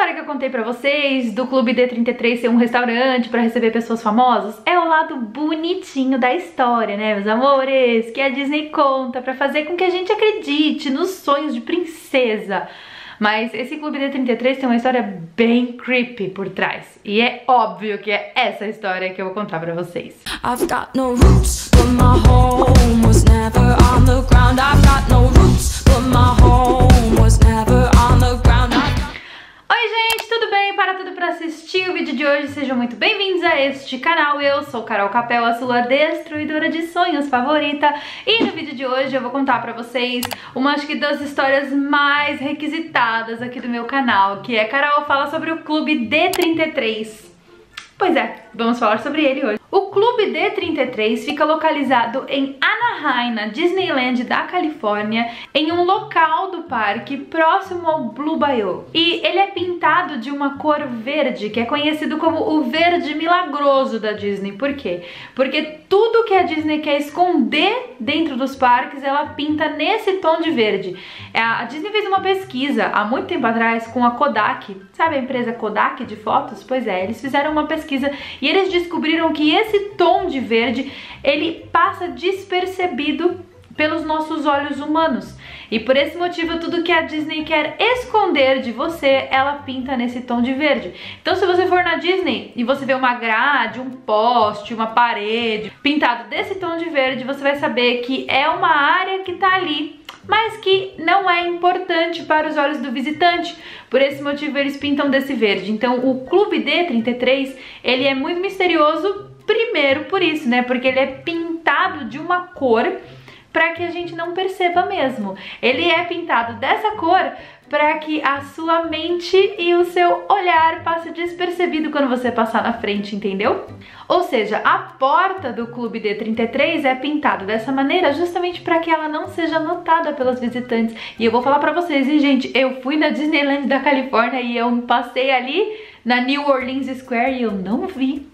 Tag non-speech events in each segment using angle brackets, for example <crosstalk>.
história que eu contei pra vocês do Clube D33 ser um restaurante pra receber pessoas famosas é o lado bonitinho da história, né, meus amores? Que a Disney conta pra fazer com que a gente acredite nos sonhos de princesa. Mas esse Clube D33 tem uma história bem creepy por trás. E é óbvio que é essa história que eu vou contar pra vocês. I've got no roots, but my home was never on the ground. I've got no roots, but my home was never on the ground. Oi gente, tudo bem? Para tudo para assistir o vídeo de hoje, sejam muito bem-vindos a este canal. Eu sou Carol Capel, a sua destruidora de sonhos favorita. E no vídeo de hoje eu vou contar pra vocês uma, acho que das histórias mais requisitadas aqui do meu canal, que é Carol fala sobre o Clube D33. Pois é, vamos falar sobre ele hoje. O Clube D33 fica localizado em Anaheim, na Disneyland da Califórnia, em um local do parque próximo ao Blue Bayou. E ele é pintado de uma cor verde, que é conhecido como o verde milagroso da Disney. Por quê? Porque tudo que a Disney quer esconder dentro dos parques, ela pinta nesse tom de verde. É, a Disney fez uma pesquisa há muito tempo atrás com a Kodak, sabe a empresa Kodak de fotos? Pois é, eles fizeram uma pesquisa e eles descobriram que esse tom de verde, ele passa despercebido pelos nossos olhos humanos. E por esse motivo, tudo que a Disney quer esconder de você, ela pinta nesse tom de verde. Então, se você for na Disney e você vê uma grade, um poste, uma parede pintado desse tom de verde, você vai saber que é uma área que tá ali mas que não é importante para os olhos do visitante. Por esse motivo eles pintam desse verde. Então o Clube D33, ele é muito misterioso Primeiro por isso, né? Porque ele é pintado de uma cor para que a gente não perceba mesmo. Ele é pintado dessa cor para que a sua mente e o seu olhar passe despercebido quando você passar na frente, entendeu? Ou seja, a porta do Clube D33 é pintada dessa maneira justamente para que ela não seja notada pelos visitantes. E eu vou falar para vocês, hein, gente, eu fui na Disneyland da Califórnia e eu passei ali na New Orleans Square e eu não vi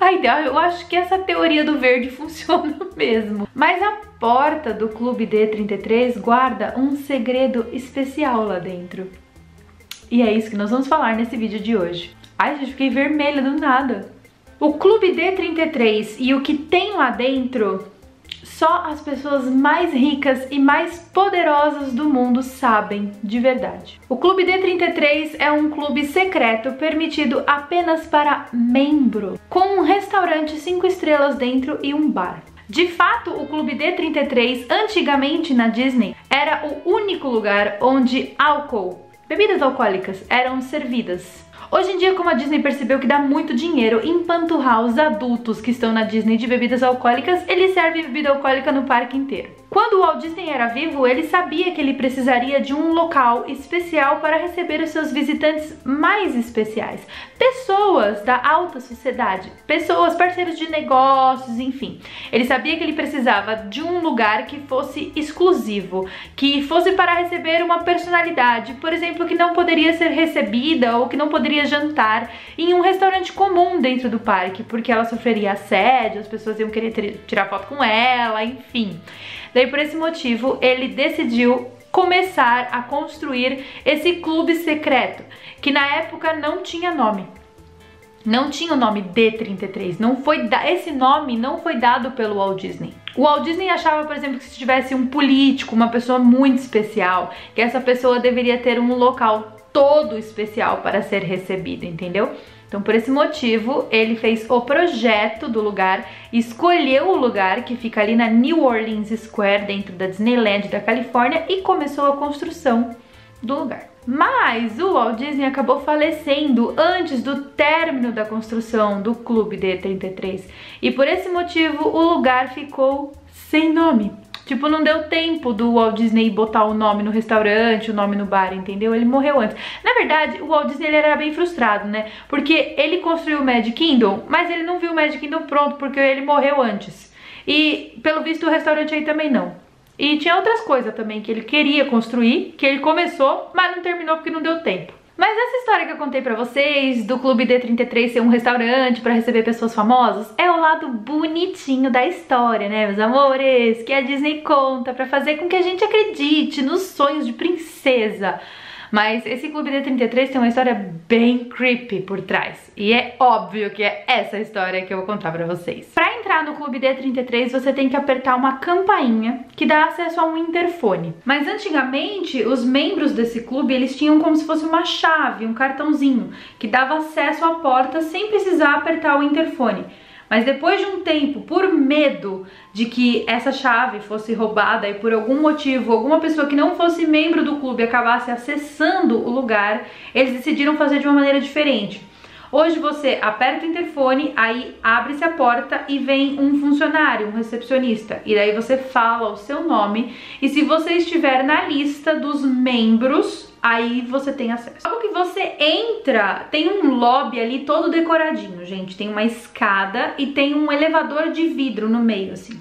Ai, eu acho que essa teoria do verde <laughs> funciona mesmo. Mas a porta do Clube D33 guarda um segredo especial lá dentro. E é isso que nós vamos falar nesse vídeo de hoje. Ai, gente, fiquei vermelha do nada. O Clube D33 e o que tem lá dentro só as pessoas mais ricas e mais poderosas do mundo sabem de verdade. O Clube D33 é um clube secreto permitido apenas para membro, com um restaurante 5 estrelas dentro e um bar. De fato, o Clube D33, antigamente na Disney, era o único lugar onde álcool, bebidas alcoólicas, eram servidas. Hoje em dia, como a Disney percebeu que dá muito dinheiro em panturrar os adultos que estão na Disney de bebidas alcoólicas, ele serve bebida alcoólica no parque inteiro. Quando o Walt Disney era vivo, ele sabia que ele precisaria de um local especial para receber os seus visitantes mais especiais. Pessoas da alta sociedade, pessoas, parceiros de negócios, enfim. Ele sabia que ele precisava de um lugar que fosse exclusivo, que fosse para receber uma personalidade, por exemplo, que não poderia ser recebida ou que não poderia jantar em um restaurante comum dentro do parque, porque ela sofreria assédio, as pessoas iam querer tirar foto com ela, enfim. Daí por esse motivo ele decidiu começar a construir esse clube secreto, que na época não tinha nome. Não tinha o nome D33, não foi esse nome não foi dado pelo Walt Disney. O Walt Disney achava, por exemplo, que se tivesse um político, uma pessoa muito especial, que essa pessoa deveria ter um local todo especial para ser recebida, entendeu? Então, por esse motivo, ele fez o projeto do lugar, escolheu o lugar que fica ali na New Orleans Square, dentro da Disneyland da Califórnia, e começou a construção do lugar. Mas o Walt Disney acabou falecendo antes do término da construção do Clube D33 e por esse motivo o lugar ficou sem nome. Tipo, não deu tempo do Walt Disney botar o nome no restaurante, o nome no bar, entendeu? Ele morreu antes. Na verdade, o Walt Disney era bem frustrado, né? Porque ele construiu o Magic Kingdom, mas ele não viu o Magic Kingdom pronto porque ele morreu antes. E, pelo visto, o restaurante aí também não. E tinha outras coisas também que ele queria construir, que ele começou, mas não terminou porque não deu tempo. Mas essa história que eu contei pra vocês, do Clube D33 ser um restaurante pra receber pessoas famosas, é o lado bonitinho da história, né, meus amores? Que a Disney conta pra fazer com que a gente acredite nos sonhos de princesa. Mas esse Clube D33 tem uma história bem creepy por trás. E é óbvio que é essa história que eu vou contar pra vocês. Pra entrar no Clube D33, você tem que apertar uma campainha que dá acesso a um interfone. Mas antigamente, os membros desse clube, eles tinham como se fosse uma chave, um cartãozinho, que dava acesso à porta sem precisar apertar o interfone. Mas depois de um tempo, por medo de que essa chave fosse roubada e por algum motivo alguma pessoa que não fosse membro do clube acabasse acessando o lugar, eles decidiram fazer de uma maneira diferente. Hoje você aperta o interfone, aí abre-se a porta e vem um funcionário, um recepcionista. E daí você fala o seu nome e se você estiver na lista dos membros aí você tem acesso. Logo que você entra, tem um lobby ali todo decoradinho, gente. Tem uma escada e tem um elevador de vidro no meio, assim.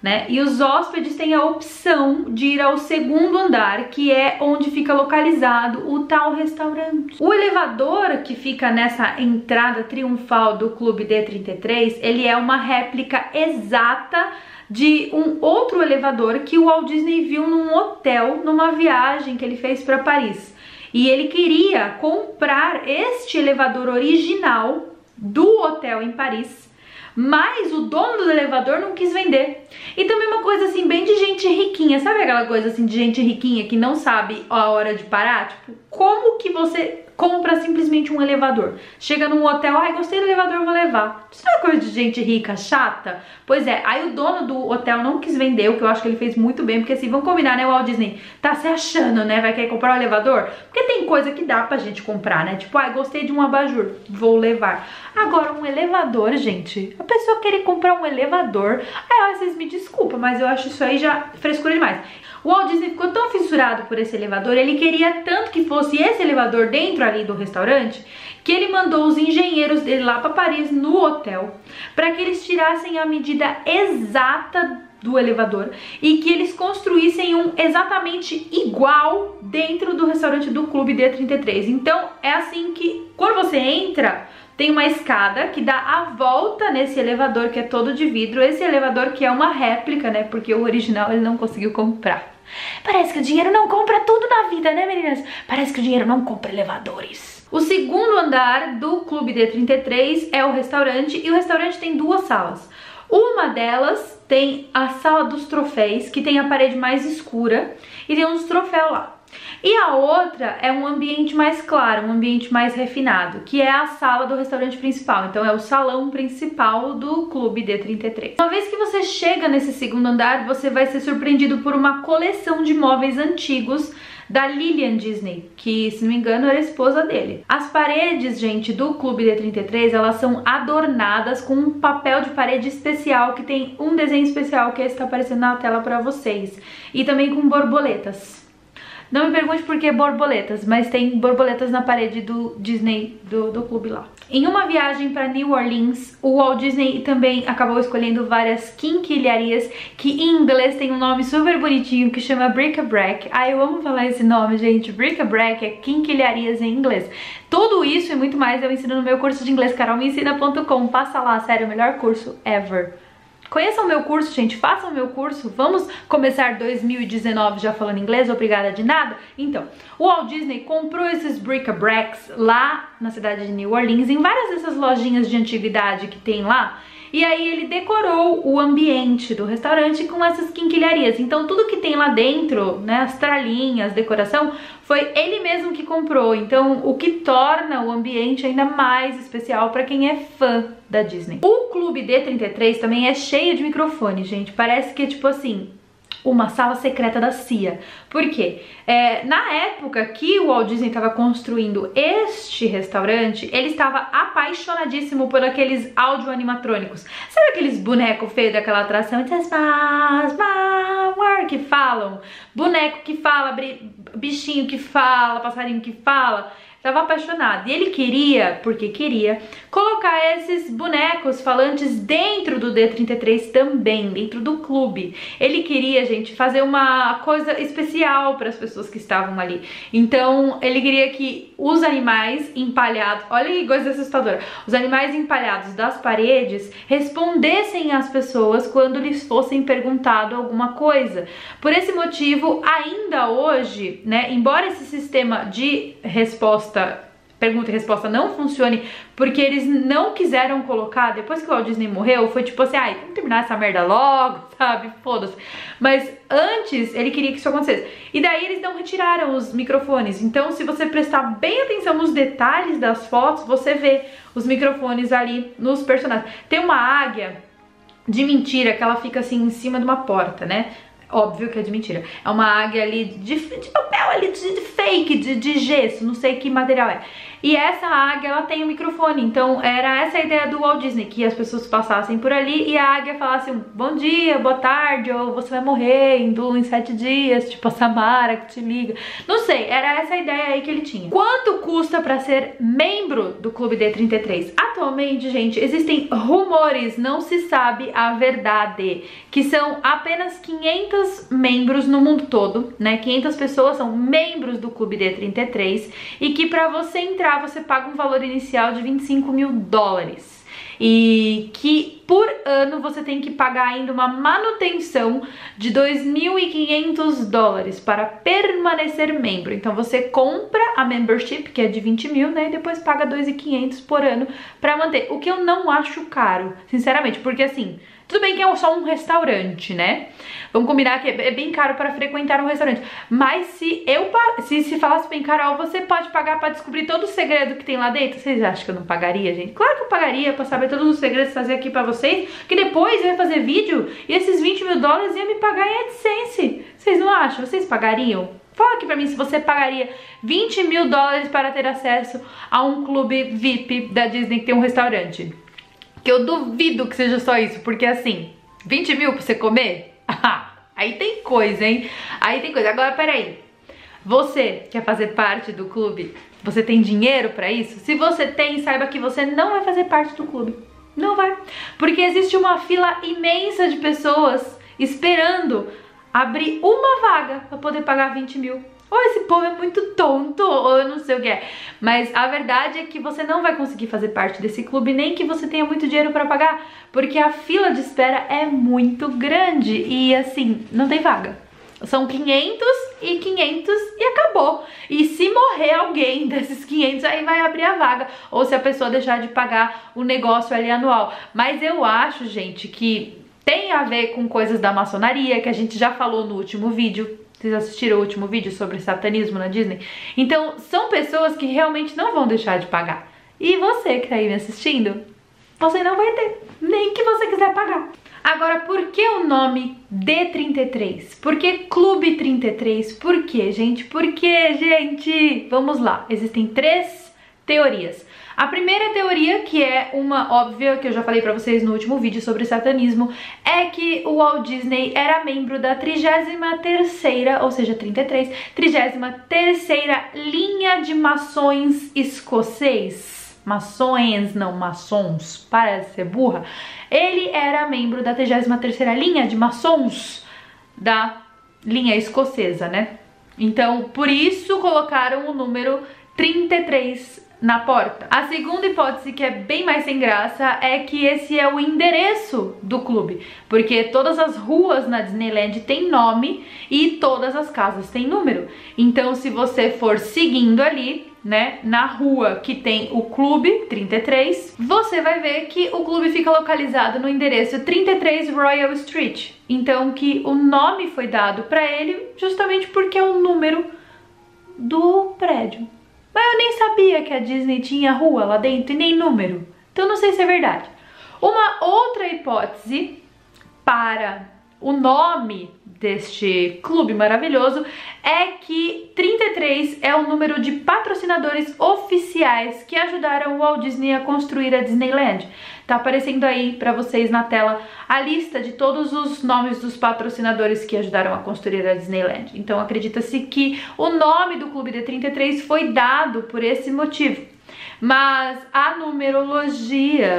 Né? E os hóspedes têm a opção de ir ao segundo andar, que é onde fica localizado o tal restaurante. O elevador que fica nessa entrada triunfal do Clube D33, ele é uma réplica exata de um outro elevador que o Walt Disney viu num hotel numa viagem que ele fez para Paris. E ele queria comprar este elevador original do hotel em Paris, mas o dono do elevador não quis vender. E também uma coisa assim, bem de gente riquinha, sabe aquela coisa assim de gente riquinha que não sabe a hora de parar? Tipo, como que você compra simplesmente um elevador. Chega num hotel, ai, gostei do elevador, vou levar. Isso não é coisa de gente rica, chata? Pois é, aí o dono do hotel não quis vender, o que eu acho que ele fez muito bem, porque assim, vamos combinar, né, Walt Disney tá se achando, né, vai querer comprar um elevador? Porque tem coisa que dá pra gente comprar, né, tipo, ai, gostei de um abajur, vou levar. Agora, um elevador, gente, a pessoa querer comprar um elevador, aí vocês me desculpam, mas eu acho isso aí já frescura demais. O Walt Disney ficou tão fissurado por esse elevador, ele queria tanto que fosse esse elevador dentro ali do restaurante, que ele mandou os engenheiros dele lá para Paris no hotel, para que eles tirassem a medida exata do elevador e que eles construíssem um exatamente igual dentro do restaurante do Clube D33. Então é assim que quando você entra, tem uma escada que dá a volta nesse elevador que é todo de vidro. Esse elevador que é uma réplica, né? Porque o original ele não conseguiu comprar. Parece que o dinheiro não compra tudo na vida, né meninas? Parece que o dinheiro não compra elevadores. O segundo andar do Clube D33 é o restaurante e o restaurante tem duas salas. Uma delas tem a sala dos troféus, que tem a parede mais escura e tem uns troféus lá. E a outra é um ambiente mais claro, um ambiente mais refinado, que é a sala do restaurante principal. Então é o salão principal do Clube D33. Uma vez que você chega nesse segundo andar, você vai ser surpreendido por uma coleção de móveis antigos da Lillian Disney, que, se não me engano, era esposa dele. As paredes, gente, do Clube D33, elas são adornadas com um papel de parede especial que tem um desenho especial que está aparecendo na tela para vocês. E também com borboletas. Não me pergunte por que borboletas, mas tem borboletas na parede do Disney, do, do clube lá. Em uma viagem para New Orleans, o Walt Disney também acabou escolhendo várias quinquilharias que em inglês tem um nome super bonitinho que chama bric-a-brac. Ah, eu amo falar esse nome, gente. Bric-a-brac é quinquilharias em inglês. Tudo isso e muito mais eu ensino no meu curso de inglês carolmeensina.com. Passa lá, sério, o melhor curso ever. Conheçam o meu curso, gente, façam o meu curso. Vamos começar 2019 já falando inglês, obrigada de nada? Então, o Walt Disney comprou esses bric-a-bracs lá na cidade de New Orleans, em várias dessas lojinhas de antiguidade que tem lá. E aí ele decorou o ambiente do restaurante com essas quinquilharias. Então tudo que tem lá dentro, né, as tralinhas, decoração, foi ele mesmo que comprou. Então o que torna o ambiente ainda mais especial para quem é fã da Disney. O Clube D33 também é cheio de microfone, gente. Parece que é tipo assim, uma sala secreta da CIA. Por quê? É, na época que o Walt Disney estava construindo este restaurante, ele estava apaixonadíssimo por aqueles áudio animatrônicos. Sabe aqueles bonecos feios daquela atração? Que falam. Boneco que fala, bichinho que fala, passarinho que fala. Tava apaixonado. E ele queria, porque queria, colocar esses bonecos falantes dentro do D33 também, dentro do clube. Ele queria, gente, fazer uma coisa especial para as pessoas que estavam ali. Então, ele queria que os animais empalhados, olha que coisa assustadora, os animais empalhados das paredes respondessem às pessoas quando lhes fossem perguntado alguma coisa. Por esse motivo, ainda hoje, né, embora esse sistema de resposta resposta, pergunta e resposta não funcione porque eles não quiseram colocar, depois que o Walt Disney morreu, foi tipo assim, ai, vamos terminar essa merda logo, <laughs> sabe? Foda-se. Mas antes ele queria que isso acontecesse. E daí eles não retiraram os microfones. Então, se você prestar bem atenção nos detalhes das fotos, você vê os microfones ali nos personagens. Tem uma águia de mentira que ela fica assim em cima de uma porta, né? Óbvio que é de mentira. É uma águia ali de, de papel ali, de, de fake, de, de, gesso, não sei que material é. E essa águia, ela tem um microfone, então era essa a ideia do Walt Disney, que as pessoas passassem por ali e a águia falasse um bom dia, boa tarde, ou você vai morrer em, em sete dias, tipo a Samara que te liga. Não sei, era essa a ideia aí que ele tinha. Quanto custa pra ser membro do Clube D33? Atualmente, gente, existem rumores, não se sabe a verdade, que são apenas 500 membros no mundo todo, né? 500 pessoas são membros do Clube D33 e que pra você entrar, você paga um valor inicial de 25 mil dólares. E que por ano você tem que pagar ainda uma manutenção de 2.500 dólares para permanecer membro. Então você compra a membership, que é de 20 mil, né? E depois paga 2.500 por ano para manter. O que eu não acho caro, sinceramente, porque assim tudo bem que é só um restaurante, né? Vamos combinar que é bem caro para frequentar um restaurante. Mas se eu se, se falasse bem, Carol, você pode pagar para descobrir todo o segredo que tem lá dentro? Vocês acham que eu não pagaria, gente? Claro que eu pagaria para saber todos os segredos fazer aqui para vocês. Que depois eu ia fazer vídeo e esses 20 mil dólares ia me pagar em AdSense. Vocês não acham? Vocês pagariam? Fala aqui pra mim se você pagaria 20 mil dólares para ter acesso a um clube VIP da Disney que tem um restaurante. Que eu duvido que seja só isso, porque assim, 20 mil pra você comer? <laughs> aí tem coisa, hein? Aí tem coisa. Agora, peraí. Você quer fazer parte do clube? Você tem dinheiro pra isso? Se você tem, saiba que você não vai fazer parte do clube. Não vai. Porque existe uma fila imensa de pessoas esperando abrir uma vaga pra poder pagar 20 mil ou esse povo é muito tonto, ou eu não sei o que é. Mas a verdade é que você não vai conseguir fazer parte desse clube, nem que você tenha muito dinheiro para pagar, porque a fila de espera é muito grande e assim, não tem vaga. São 500 e 500 e acabou. E se morrer alguém <laughs> desses 500, aí vai abrir a vaga. Ou se a pessoa deixar de pagar o negócio ali anual. Mas eu acho, gente, que tem a ver com coisas da maçonaria, que a gente já falou no último vídeo vocês assistiram o último vídeo sobre satanismo na Disney? Então, são pessoas que realmente não vão deixar de pagar. E você que tá aí me assistindo, você não vai ter, nem que você quiser pagar. Agora, por que o nome D33? Por que Clube 33? Por que, gente? Por que, gente? Vamos lá. Existem três teorias. A primeira teoria, que é uma óbvia, que eu já falei pra vocês no último vídeo sobre satanismo, é que o Walt Disney era membro da 33ª, ou seja, 33, 33ª linha de maçons escocês. Maçons, não maçons, parece ser burra. Ele era membro da 33ª linha de maçons da linha escocesa, né? Então, por isso colocaram o número 33 na porta. A segunda hipótese, que é bem mais sem graça, é que esse é o endereço do clube, porque todas as ruas na Disneyland têm nome e todas as casas têm número. Então, se você for seguindo ali, né, na rua que tem o clube 33, você vai ver que o clube fica localizado no endereço 33 Royal Street. Então, que o nome foi dado para ele justamente porque é o número do prédio. Mas eu nem sabia que a Disney tinha rua lá dentro e nem número. Então não sei se é verdade. Uma outra hipótese para o nome deste clube maravilhoso é que 33 é o número de patrocinadores oficiais que ajudaram o Walt Disney a construir a Disneyland. Tá aparecendo aí para vocês na tela a lista de todos os nomes dos patrocinadores que ajudaram a construir a Disneyland. Então acredita-se que o nome do Clube D33 foi dado por esse motivo. Mas a numerologia,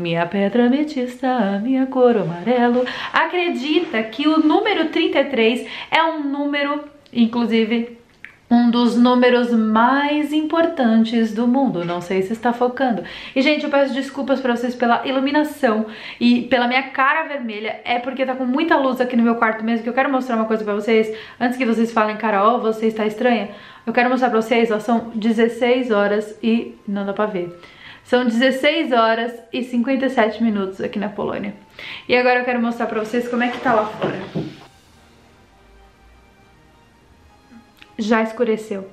minha pedra ametista, minha cor amarelo, acredita que o número 33 é um número, inclusive, um dos números mais importantes do mundo. Não sei se está focando. E, gente, eu peço desculpas para vocês pela iluminação e pela minha cara vermelha. É porque tá com muita luz aqui no meu quarto mesmo, que eu quero mostrar uma coisa para vocês. Antes que vocês falem, Carol, você está estranha. Eu quero mostrar pra vocês, ó, são 16 horas e... não dá pra ver. São 16 horas e 57 minutos aqui na Polônia. E agora eu quero mostrar pra vocês como é que tá lá fora. Já escureceu.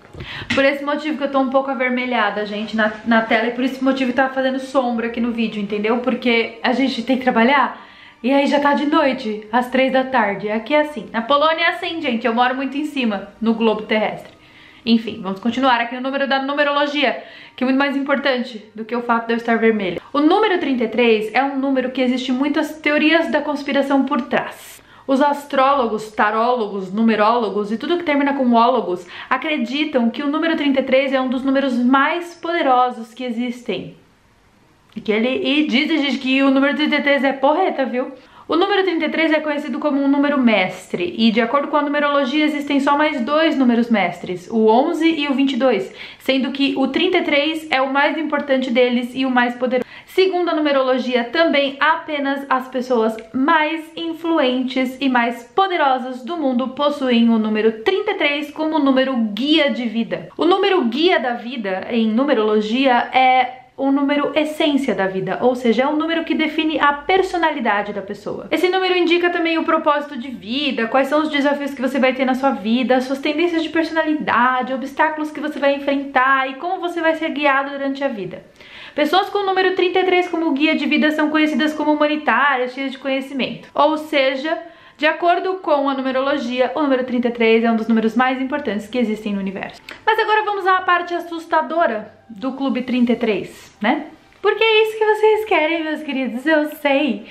Por esse motivo que eu tô um pouco avermelhada, gente, na, na tela. E por esse motivo que tá fazendo sombra aqui no vídeo, entendeu? Porque a gente tem que trabalhar. E aí já tá de noite, às três da tarde. Aqui é assim. Na Polônia é assim, gente. Eu moro muito em cima, no globo terrestre. Enfim, vamos continuar aqui no número da numerologia, que é muito mais importante do que o fato de eu estar vermelha. O número 33 é um número que existe muitas teorias da conspiração por trás. Os astrólogos, tarólogos, numerólogos e tudo que termina com ólogos acreditam que o número 33 é um dos números mais poderosos que existem. E, que ele, e dizem que o número 33 é porreta, viu? O número 33 é conhecido como um número mestre e, de acordo com a numerologia, existem só mais dois números mestres, o 11 e o 22, sendo que o 33 é o mais importante deles e o mais poderoso. Segundo a numerologia, também apenas as pessoas mais influentes e mais poderosas do mundo possuem o número 33 como número guia de vida. O número guia da vida em numerologia é o número essência da vida, ou seja, é um número que define a personalidade da pessoa. Esse número indica também o propósito de vida, quais são os desafios que você vai ter na sua vida, suas tendências de personalidade, obstáculos que você vai enfrentar e como você vai ser guiado durante a vida. Pessoas com o número 33 como guia de vida são conhecidas como humanitárias, cheias de conhecimento. Ou seja, de acordo com a numerologia, o número 33 é um dos números mais importantes que existem no universo. Mas agora vamos à parte assustadora do Clube 33, né? Porque é isso que vocês querem, meus queridos, eu sei.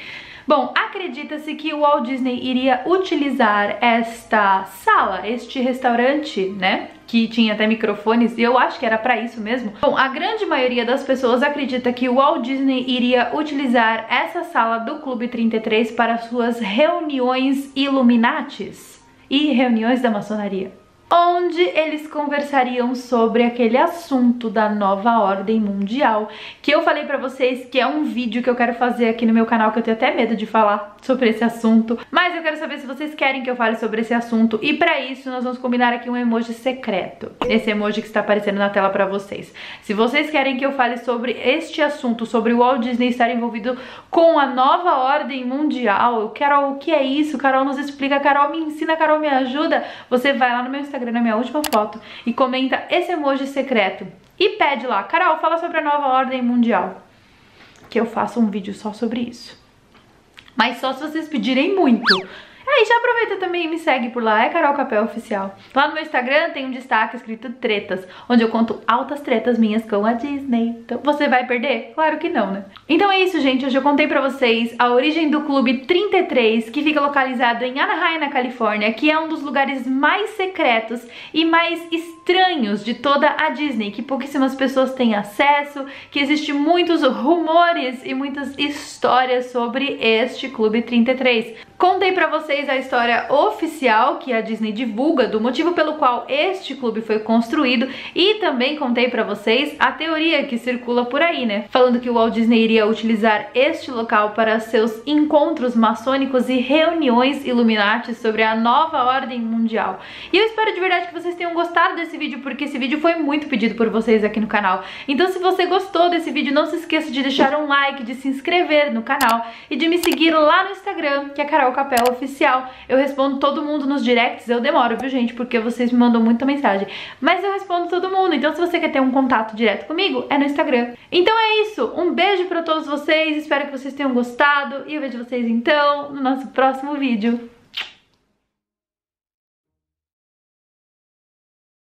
Bom, acredita-se que o Walt Disney iria utilizar esta sala, este restaurante, né? Que tinha até microfones, e eu acho que era para isso mesmo. Bom, a grande maioria das pessoas acredita que o Walt Disney iria utilizar essa sala do Clube 33 para suas reuniões Illuminatis e reuniões da maçonaria onde eles conversariam sobre aquele assunto da nova ordem mundial, que eu falei pra vocês que é um vídeo que eu quero fazer aqui no meu canal, que eu tenho até medo de falar sobre esse assunto, mas eu quero saber se vocês querem que eu fale sobre esse assunto, e pra isso nós vamos combinar aqui um emoji secreto, esse emoji que está aparecendo na tela pra vocês. Se vocês querem que eu fale sobre este assunto, sobre o Walt Disney estar envolvido com a nova ordem mundial, Carol, o que é isso? Carol nos explica, Carol me ensina, Carol me ajuda, você vai lá no meu Instagram Instagram na minha última foto e comenta esse emoji secreto. E pede lá, Carol, fala sobre a nova ordem mundial. Que eu faço um vídeo só sobre isso. Mas só se vocês pedirem muito. Aí já aproveita também e me segue por lá, é Carol Capel Oficial. Lá no meu Instagram tem um destaque escrito tretas, onde eu conto altas tretas minhas com a Disney. Então você vai perder? Claro que não, né? Então é isso, gente. Hoje eu contei pra vocês a origem do Clube 33, que fica localizado em Anaheim, na Califórnia, que é um dos lugares mais secretos e mais estranhos de toda a Disney, que pouquíssimas pessoas têm acesso, que existe muitos rumores e muitas histórias sobre este Clube 33. Contei pra vocês a história oficial que a Disney divulga do motivo pelo qual este clube foi construído e também contei pra vocês a teoria que circula por aí, né? Falando que o Walt Disney iria utilizar este local para seus encontros maçônicos e reuniões Illuminati sobre a nova ordem mundial. E eu espero de verdade que vocês tenham gostado desse vídeo, porque esse vídeo foi muito pedido por vocês aqui no canal. Então se você gostou desse vídeo, não se esqueça de deixar um like, de se inscrever no canal e de me seguir lá no Instagram, que é Carol o Capel Oficial. Eu respondo todo mundo nos directs, eu demoro, viu gente, porque vocês me mandam muita mensagem. Mas eu respondo todo mundo, então se você quer ter um contato direto comigo, é no Instagram. Então é isso, um beijo pra todos vocês, espero que vocês tenham gostado e eu vejo vocês então no nosso próximo vídeo.